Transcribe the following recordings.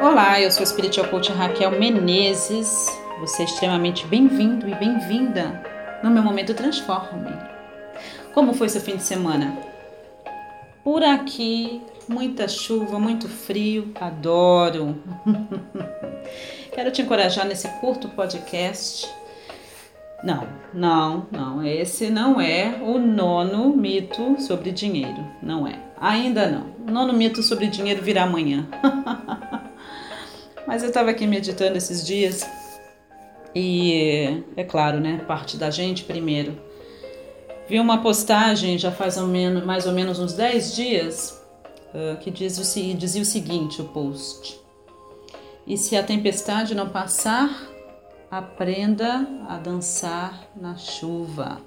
Olá, eu sou a Spiritual Coach Raquel Menezes. Você é extremamente bem-vindo e bem-vinda no meu momento Transforme. Como foi seu fim de semana? Por aqui, muita chuva, muito frio, adoro. Quero te encorajar nesse curto podcast. Não, não, não. Esse não é o nono mito sobre dinheiro. Não é. Ainda não. O nono mito sobre dinheiro virá amanhã. Mas eu estava aqui meditando esses dias e é claro, né? Parte da gente primeiro. Vi uma postagem já faz mais ou menos uns 10 dias uh, que diz o, dizia o seguinte: o post. E se a tempestade não passar, aprenda a dançar na chuva.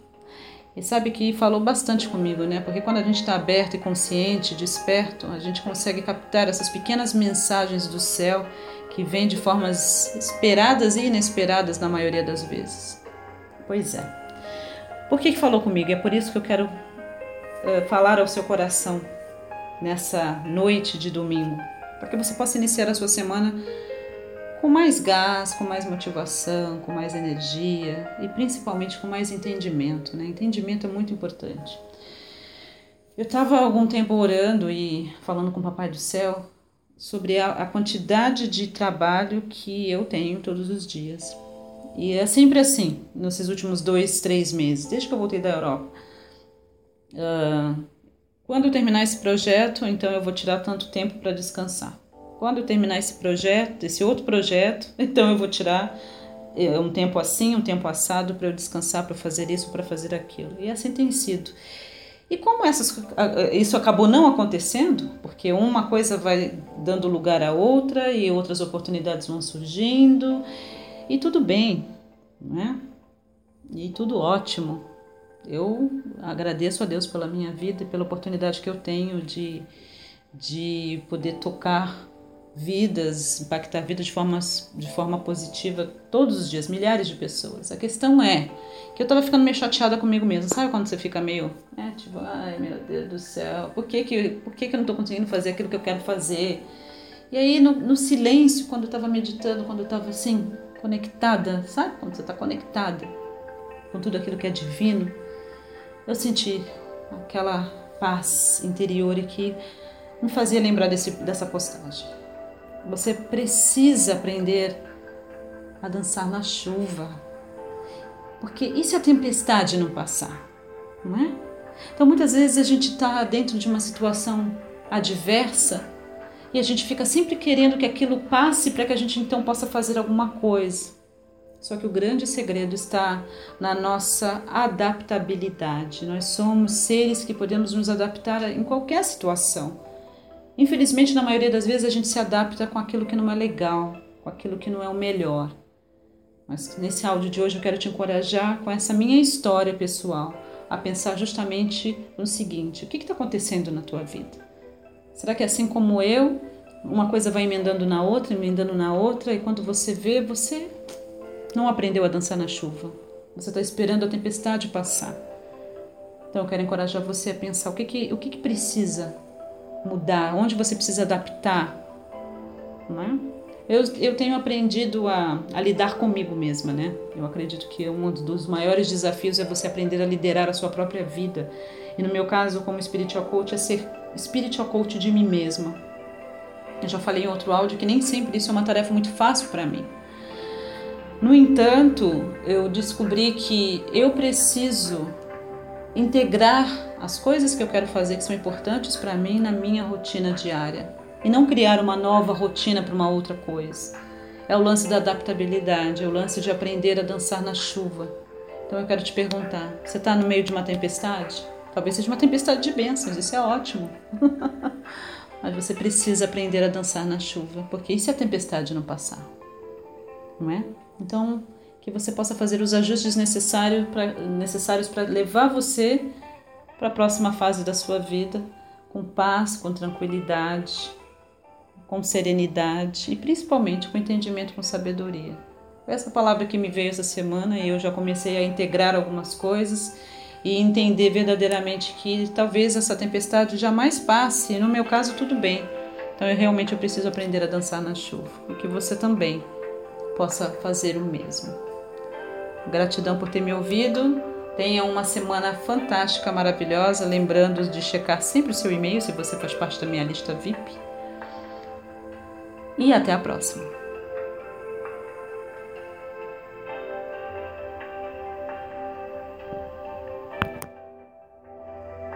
E sabe que falou bastante comigo, né? Porque quando a gente está aberto e consciente, desperto, a gente consegue captar essas pequenas mensagens do céu que vêm de formas esperadas e inesperadas na maioria das vezes. Pois é. Por que, que falou comigo? É por isso que eu quero uh, falar ao seu coração nessa noite de domingo, para que você possa iniciar a sua semana com mais gás, com mais motivação, com mais energia e principalmente com mais entendimento. Né? Entendimento é muito importante. Eu estava algum tempo orando e falando com o Papai do Céu sobre a, a, quantidade de trabalho que eu tenho todos os dias. E é sempre assim, nesses últimos dois, três meses, desde que eu voltei da Europa. Uh, quando eu terminar esse projeto, então eu vou tirar tanto tempo para descansar. Quando eu terminar esse projeto, esse outro projeto, então eu vou tirar eh, um tempo assim, um tempo assado para eu descansar, para fazer isso, para fazer aquilo. E assim tem sido. E como essas, isso acabou não acontecendo, porque uma coisa vai dando lugar à outra e outras oportunidades vão surgindo, e tudo bem, né? E tudo ótimo. Eu agradeço a Deus pela minha vida e pela oportunidade que eu tenho de, de poder tocar vidas, impactar vidas de, formas, de forma positiva todos os dias, milhares de pessoas. A questão é que eu tava ficando meio chateada comigo mesma. Sabe quando você fica meio, é, tipo, ai meu Deus do céu, por que que, por que que eu não tô conseguindo fazer aquilo que eu quero fazer? E aí no, no silêncio, quando eu tava meditando, quando eu tava assim, conectada, sabe quando você tá conectada com tudo aquilo que é divino, eu senti aquela paz interior e que me fazia lembrar desse, dessa postagem. Você precisa aprender a dançar na chuva. Porque e se a tempestade não passar? Não é? Então muitas vezes a gente está dentro de uma situação adversa e a gente fica sempre querendo que aquilo passe para que a gente então possa fazer alguma coisa. Só que o grande segredo está na nossa adaptabilidade. Nós somos seres que podemos nos adaptar em qualquer situação. Infelizmente, na maioria das vezes, a gente se adapta com aquilo que não é legal, com aquilo que não é o melhor. Mas nesse áudio de hoje eu quero te encorajar com essa minha história pessoal a pensar justamente no seguinte: o que está acontecendo na tua vida? Será que é assim como eu, uma coisa vai emendando na outra, emendando na outra, e quando você vê, você não aprendeu a dançar na chuva? Você está esperando a tempestade passar. Então eu quero encorajar você a pensar o que, que, o que, que precisa mudar, onde você precisa adaptar. Não é? eu, eu tenho aprendido a, a lidar comigo mesma, né? Eu acredito que um dos maiores desafios é você aprender a liderar a sua própria vida. E no meu caso, como spiritual coach, é ser spiritual coach de mim mesma. Eu já falei em outro áudio que nem sempre isso é uma tarefa muito fácil para mim. No entanto, eu descobri que eu preciso integrar as coisas que eu quero fazer que são importantes para mim na minha rotina diária e não criar uma nova rotina para uma outra coisa. É o lance da adaptabilidade, é o lance de aprender a dançar na chuva. Então eu quero te perguntar: você está no meio de uma tempestade? Talvez seja uma tempestade de bênçãos, isso é ótimo. Mas você precisa aprender a dançar na chuva, porque e se a tempestade não passar? Não é? Então, que você possa fazer os ajustes necessários para necessários levar você para a próxima fase da sua vida com paz, com tranquilidade, com serenidade e principalmente com entendimento, com sabedoria. Essa palavra que me veio essa semana e eu já comecei a integrar algumas coisas e entender verdadeiramente que talvez essa tempestade jamais passe. No meu caso, tudo bem. Então, eu realmente eu preciso aprender a dançar na chuva e que você também possa fazer o mesmo. Gratidão por ter me ouvido. Tenha uma semana fantástica, maravilhosa. Lembrando de checar sempre o seu e-mail se você faz parte da minha lista VIP. E até a próxima.